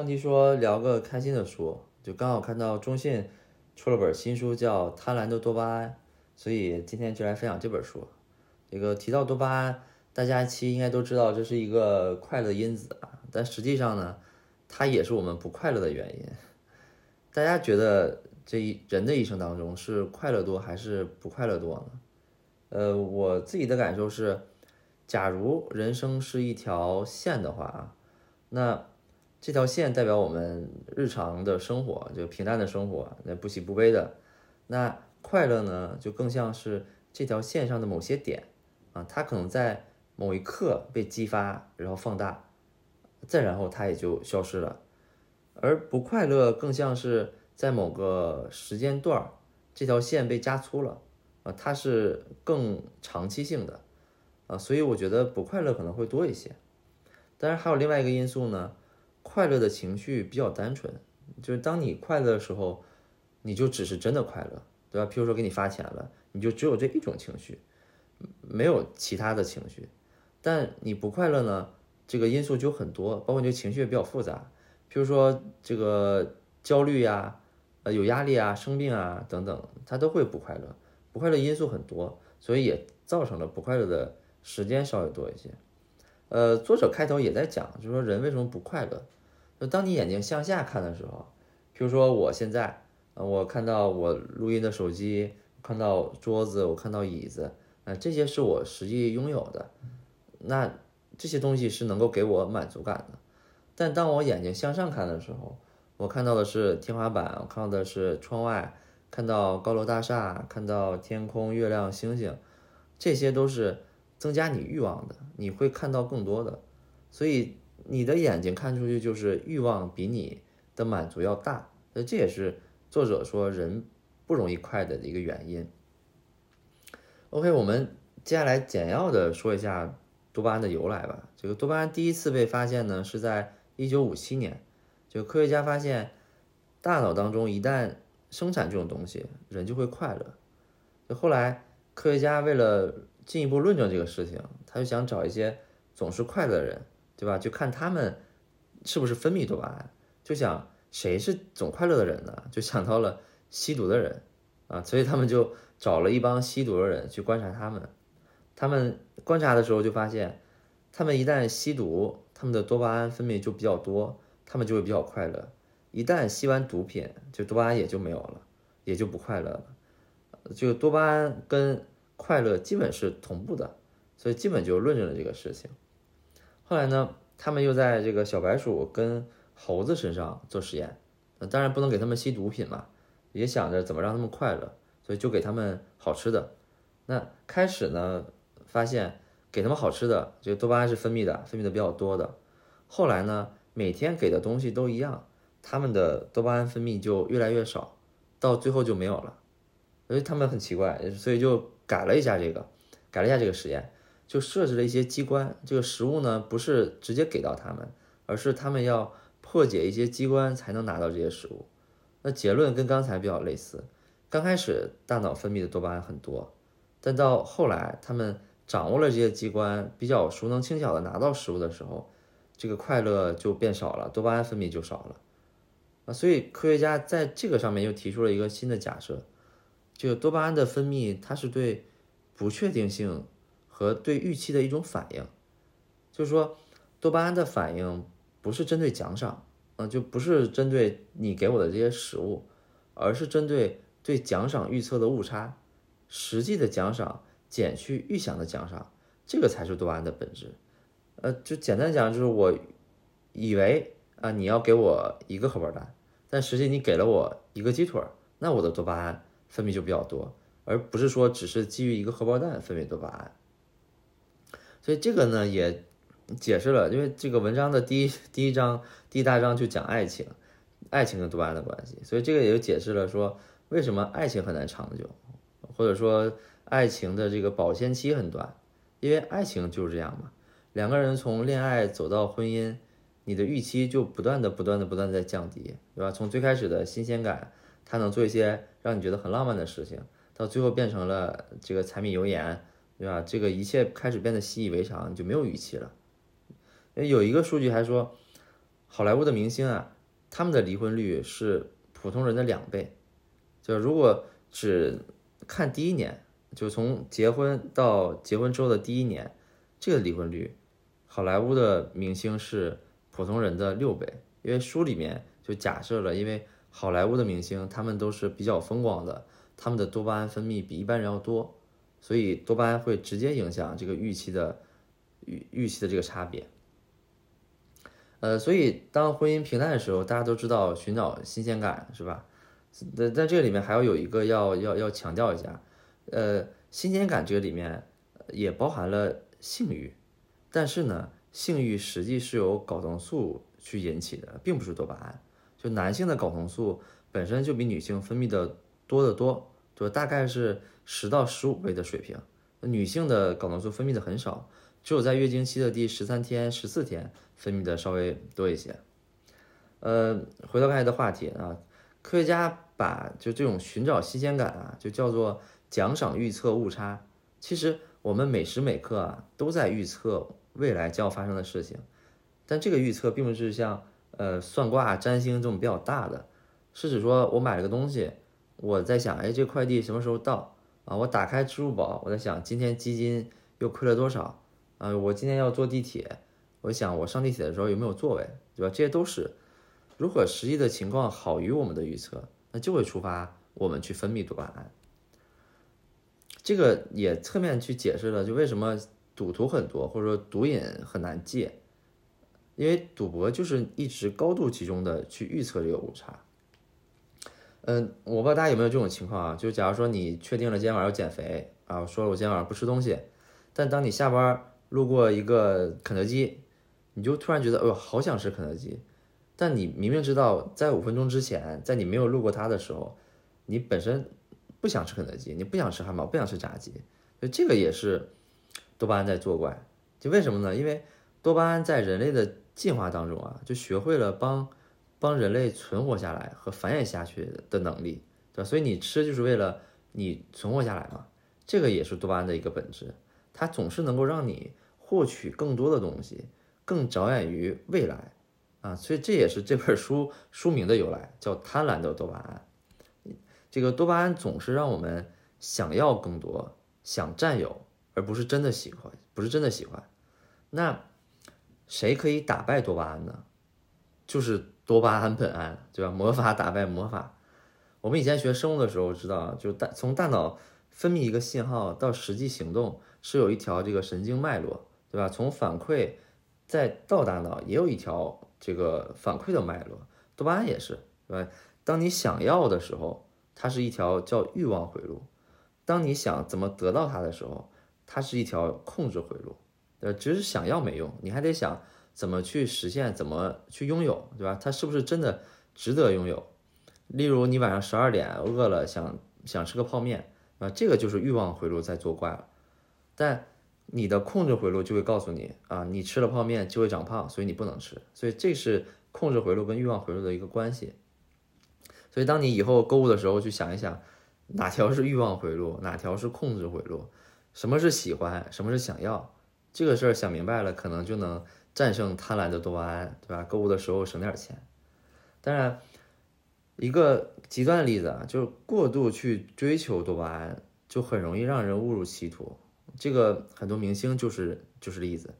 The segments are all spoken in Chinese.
上期说聊个开心的书，就刚好看到中信出了本新书，叫《贪婪的多巴胺》，所以今天就来分享这本书。这个提到多巴胺，大家其实应该都知道这是一个快乐因子啊，但实际上呢，它也是我们不快乐的原因。大家觉得这一人的一生当中是快乐多还是不快乐多呢？呃，我自己的感受是，假如人生是一条线的话啊，那这条线代表我们日常的生活，就平淡的生活，那不喜不悲的。那快乐呢，就更像是这条线上的某些点啊，它可能在某一刻被激发，然后放大，再然后它也就消失了。而不快乐更像是在某个时间段，这条线被加粗了啊，它是更长期性的啊，所以我觉得不快乐可能会多一些。当然还有另外一个因素呢。快乐的情绪比较单纯，就是当你快乐的时候，你就只是真的快乐，对吧？譬如说给你发钱了，你就只有这一种情绪，没有其他的情绪。但你不快乐呢，这个因素就很多，包括你这情绪也比较复杂。譬如说这个焦虑呀，呃，有压力啊，生病啊等等，它都会不快乐。不快乐因素很多，所以也造成了不快乐的时间稍微多一些。呃，作者开头也在讲，就是说人为什么不快乐？就当你眼睛向下看的时候，比如说我现在，呃，我看到我录音的手机，看到桌子，我看到椅子，啊，这些是我实际拥有的，那这些东西是能够给我满足感的。但当我眼睛向上看的时候，我看到的是天花板，我看到的是窗外，看到高楼大厦，看到天空、月亮、星星，这些都是。增加你欲望的，你会看到更多的，所以你的眼睛看出去就是欲望比你的满足要大，那这也是作者说人不容易快乐的一个原因。OK，我们接下来简要的说一下多巴胺的由来吧。这个多巴胺第一次被发现呢，是在一九五七年，就科学家发现大脑当中一旦生产这种东西，人就会快乐。就后来科学家为了进一步论证这个事情，他就想找一些总是快乐的人，对吧？就看他们是不是分泌多巴胺，就想谁是总快乐的人呢？就想到了吸毒的人啊，所以他们就找了一帮吸毒的人去观察他们。他们观察的时候就发现，他们一旦吸毒，他们的多巴胺分泌就比较多，他们就会比较快乐；一旦吸完毒品，就多巴胺也就没有了，也就不快乐了。就多巴胺跟快乐基本是同步的，所以基本就论证了这个事情。后来呢，他们又在这个小白鼠跟猴子身上做实验，当然不能给他们吸毒品嘛，也想着怎么让他们快乐，所以就给他们好吃的。那开始呢，发现给他们好吃的，这个多巴胺是分泌的，分泌的比较多的。后来呢，每天给的东西都一样，他们的多巴胺分泌就越来越少，到最后就没有了。所以他们很奇怪，所以就改了一下这个，改了一下这个实验，就设置了一些机关。这个食物呢，不是直接给到他们，而是他们要破解一些机关才能拿到这些食物。那结论跟刚才比较类似。刚开始大脑分泌的多巴胺很多，但到后来他们掌握了这些机关，比较熟能轻巧的拿到食物的时候，这个快乐就变少了，多巴胺分泌就少了。啊，所以科学家在这个上面又提出了一个新的假设。就多巴胺的分泌，它是对不确定性和对预期的一种反应。就是说，多巴胺的反应不是针对奖赏，嗯，就不是针对你给我的这些食物，而是针对对奖赏预测的误差，实际的奖赏减去预想的奖赏，这个才是多巴胺的本质。呃，就简单讲，就是我以为啊，你要给我一个荷包蛋，但实际你给了我一个鸡腿，那我的多巴胺。分泌就比较多，而不是说只是基于一个荷包蛋分泌多巴胺。所以这个呢也解释了，因为这个文章的第一第一章第一大章就讲爱情，爱情跟多巴胺的关系，所以这个也就解释了说为什么爱情很难长久，或者说爱情的这个保鲜期很短，因为爱情就是这样嘛，两个人从恋爱走到婚姻，你的预期就不断的不断的不断在降低，对吧？从最开始的新鲜感。他能做一些让你觉得很浪漫的事情，到最后变成了这个柴米油盐，对吧？这个一切开始变得习以为常，你就没有预期了。有一个数据还说，好莱坞的明星啊，他们的离婚率是普通人的两倍。就如果只看第一年，就从结婚到结婚之后的第一年，这个离婚率，好莱坞的明星是普通人的六倍。因为书里面就假设了，因为好莱坞的明星他们都是比较风光的，他们的多巴胺分泌比一般人要多，所以多巴胺会直接影响这个预期的预预期的这个差别。呃，所以当婚姻平淡的时候，大家都知道寻找新鲜感，是吧？在在这个里面还要有一个要要要强调一下，呃，新鲜感这个里面也包含了性欲，但是呢，性欲实际是由睾酮素去引起的，并不是多巴胺。就男性的睾酮素本身就比女性分泌的多得多，就大概是十到十五倍的水平。女性的睾酮素分泌的很少，只有在月经期的第十三天、十四天分泌的稍微多一些。呃，回到刚才的话题啊。科学家把就这种寻找新鲜感啊，就叫做奖赏预测误差。其实我们每时每刻啊都在预测未来将要发生的事情，但这个预测并不是像呃算卦、占星这种比较大的，是指说我买了个东西，我在想，哎，这快递什么时候到啊？我打开支付宝，我在想今天基金又亏了多少啊？我今天要坐地铁，我想我上地铁的时候有没有座位，对吧？这些都是。如果实际的情况好于我们的预测，那就会触发我们去分泌多巴胺。这个也侧面去解释了，就为什么赌徒很多，或者说毒瘾很难戒，因为赌博就是一直高度集中的去预测这个误差。嗯，我不知道大家有没有这种情况啊？就假如说你确定了今天晚上要减肥啊，我说了我今天晚上不吃东西，但当你下班路过一个肯德基，你就突然觉得，哎呦，好想吃肯德基。但你明明知道，在五分钟之前，在你没有路过它的时候，你本身不想吃肯德基，你不想吃汉堡，不想吃炸鸡，所以这个也是多巴胺在作怪。就为什么呢？因为多巴胺在人类的进化当中啊，就学会了帮帮人类存活下来和繁衍下去的能力，对吧？所以你吃就是为了你存活下来嘛。这个也是多巴胺的一个本质，它总是能够让你获取更多的东西，更着眼于未来。啊，所以这也是这本书书名的由来，叫贪婪的多巴胺。这个多巴胺总是让我们想要更多，想占有，而不是真的喜欢，不是真的喜欢。那谁可以打败多巴胺呢？就是多巴胺本胺，对吧？魔法打败魔法。我们以前学生物的时候知道，就大从大脑分泌一个信号到实际行动，是有一条这个神经脉络，对吧？从反馈再到大脑，也有一条。这个反馈的脉络，多巴胺也是，对吧？当你想要的时候，它是一条叫欲望回路；当你想怎么得到它的时候，它是一条控制回路。呃，只是想要没用，你还得想怎么去实现，怎么去拥有，对吧？它是不是真的值得拥有？例如，你晚上十二点饿了，想想吃个泡面，啊，这个就是欲望回路在作怪了。但你的控制回路就会告诉你啊，你吃了泡面就会长胖，所以你不能吃。所以这是控制回路跟欲望回路的一个关系。所以当你以后购物的时候，去想一想，哪条是欲望回路，哪条是控制回路，什么是喜欢，什么是想要，这个事儿想明白了，可能就能战胜贪婪的多巴胺，对吧？购物的时候省点钱。当然，一个极端的例子啊，就是过度去追求多巴胺，就很容易让人误入歧途。这个很多明星就是就是例子，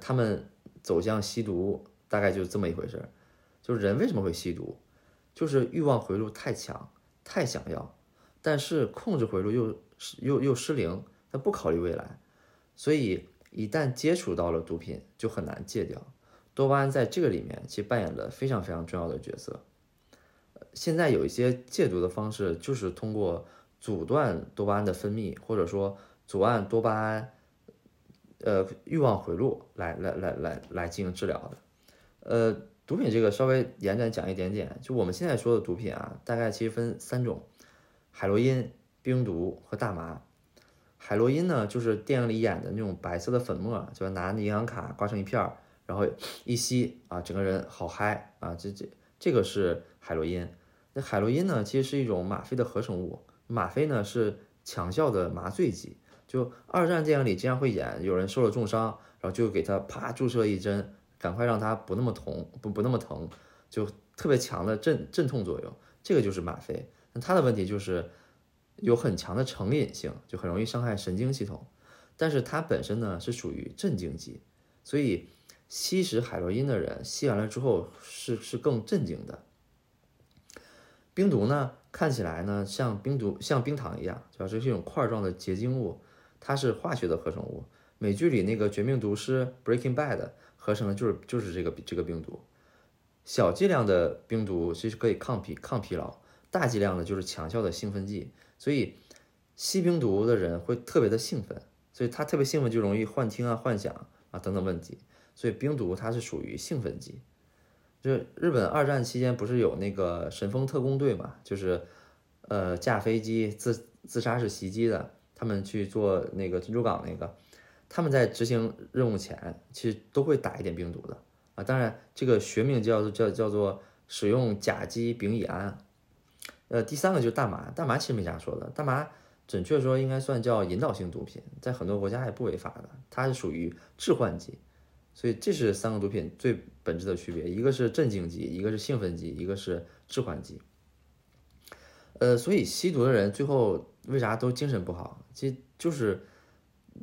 他们走向吸毒大概就是这么一回事儿。就是人为什么会吸毒，就是欲望回路太强，太想要，但是控制回路又又又失灵，他不考虑未来，所以一旦接触到了毒品就很难戒掉。多巴胺在这个里面其实扮演了非常非常重要的角色。现在有一些戒毒的方式就是通过阻断多巴胺的分泌，或者说。阻碍多巴胺，呃，欲望回路来来来来来进行治疗的，呃，毒品这个稍微延展讲一点点，就我们现在说的毒品啊，大概其实分三种：海洛因、冰毒和大麻。海洛因呢，就是电影里演的那种白色的粉末，就拿银行卡刮成一片儿，然后一吸啊，整个人好嗨啊，这这这个是海洛因。那海洛因呢，其实是一种吗啡的合成物，吗啡呢是强效的麻醉剂。就二战电影里经常会演，有人受了重伤，然后就给他啪注射一针，赶快让他不那么痛，不不那么疼，就特别强的镇镇痛作用。这个就是吗啡。那它的问题就是有很强的成瘾性，就很容易伤害神经系统。但是它本身呢是属于镇静剂，所以吸食海洛因的人吸完了之后是是更镇静的。冰毒呢，看起来呢像冰毒像冰糖一样，主要是一种块状的结晶物，它是化学的合成物。美剧里那个绝命毒师 Breaking Bad 合成的就是就是这个这个冰毒。小剂量的冰毒其实可以抗疲抗疲劳，大剂量的就是强效的兴奋剂，所以吸冰毒的人会特别的兴奋。所以他特别兴奋，就容易幻听啊、幻想啊等等问题。所以冰毒它是属于兴奋剂。就日本二战期间不是有那个神风特工队嘛？就是呃驾飞机自自杀式袭击的，他们去做那个珍珠港那个，他们在执行任务前其实都会打一点冰毒的啊。当然这个学名叫叫叫做使用甲基丙乙胺。呃，第三个就是大麻，大麻其实没啥说的，大麻。准确说，应该算叫引导性毒品，在很多国家也不违法的。它是属于致幻剂，所以这是三个毒品最本质的区别：一个是镇静剂，一个是兴奋剂，一个是致幻剂。呃，所以吸毒的人最后为啥都精神不好？其实就是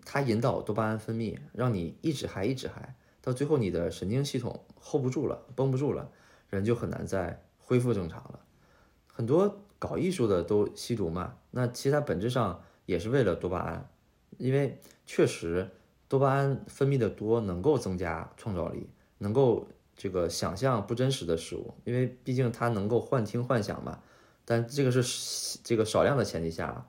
它引导多巴胺分泌，让你一直嗨，一直嗨，到最后你的神经系统 hold 不住了，绷不住了，人就很难再恢复正常了。很多。搞艺术的都吸毒嘛？那其实它本质上也是为了多巴胺，因为确实多巴胺分泌的多，能够增加创造力，能够这个想象不真实的事物，因为毕竟它能够幻听幻想嘛。但这个是这个少量的前提下，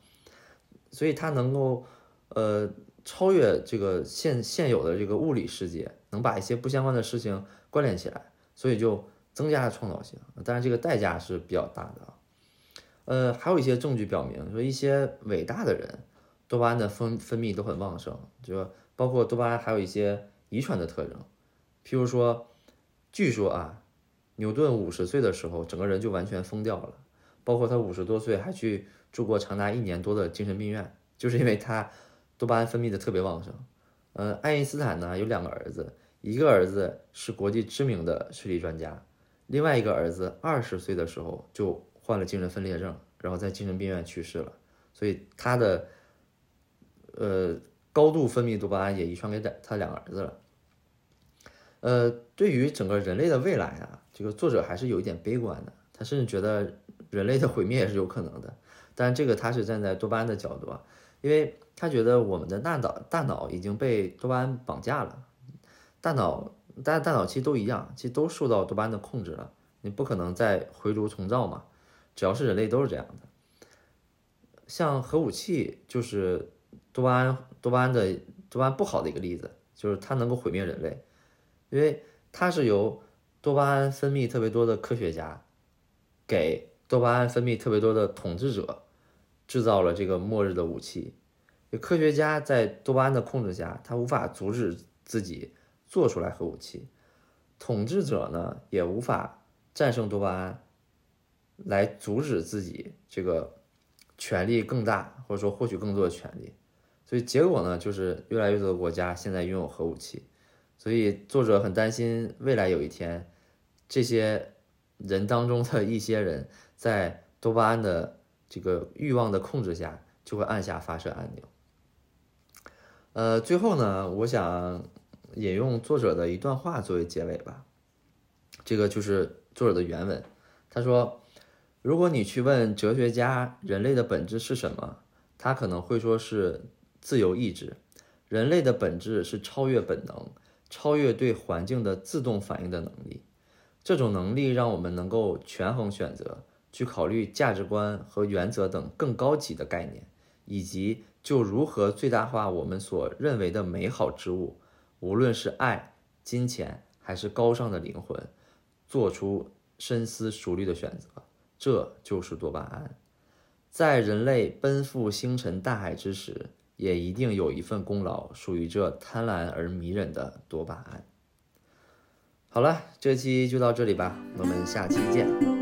所以它能够呃超越这个现现有的这个物理世界，能把一些不相关的事情关联起来，所以就增加了创造性。当然这个代价是比较大的。呃，还有一些证据表明，说一些伟大的人，多巴胺的分分泌都很旺盛，就包括多巴胺还有一些遗传的特征，譬如说，据说啊，牛顿五十岁的时候，整个人就完全疯掉了，包括他五十多岁还去住过长达一年多的精神病院，就是因为他多巴胺分泌的特别旺盛。呃，爱因斯坦呢有两个儿子，一个儿子是国际知名的视力专家，另外一个儿子二十岁的时候就。患了精神分裂症，然后在精神病院去世了，所以他的呃高度分泌多巴胺也遗传给他他两个儿子了。呃，对于整个人类的未来啊，这个作者还是有一点悲观的，他甚至觉得人类的毁灭也是有可能的。但这个他是站在多巴胺的角度啊，因为他觉得我们的大脑大脑已经被多巴胺绑架了，大脑大大脑其实都一样，其实都受到多巴胺的控制了，你不可能再回炉重造嘛。只要是人类都是这样的，像核武器就是多巴胺多巴胺的多巴胺不好的一个例子，就是它能够毁灭人类，因为它是由多巴胺分泌特别多的科学家给多巴胺分泌特别多的统治者制造了这个末日的武器。科学家在多巴胺的控制下，他无法阻止自己做出来核武器，统治者呢也无法战胜多巴胺。来阻止自己这个权力更大，或者说获取更多的权利，所以结果呢，就是越来越多的国家现在拥有核武器，所以作者很担心未来有一天，这些人当中的一些人在多巴胺的这个欲望的控制下，就会按下发射按钮。呃，最后呢，我想引用作者的一段话作为结尾吧，这个就是作者的原文，他说。如果你去问哲学家人类的本质是什么，他可能会说是自由意志。人类的本质是超越本能，超越对环境的自动反应的能力。这种能力让我们能够权衡选择，去考虑价值观和原则等更高级的概念，以及就如何最大化我们所认为的美好之物，无论是爱、金钱还是高尚的灵魂，做出深思熟虑的选择。这就是多巴胺，在人类奔赴星辰大海之时，也一定有一份功劳属于这贪婪而迷人的多巴胺。好了，这期就到这里吧，我们下期见。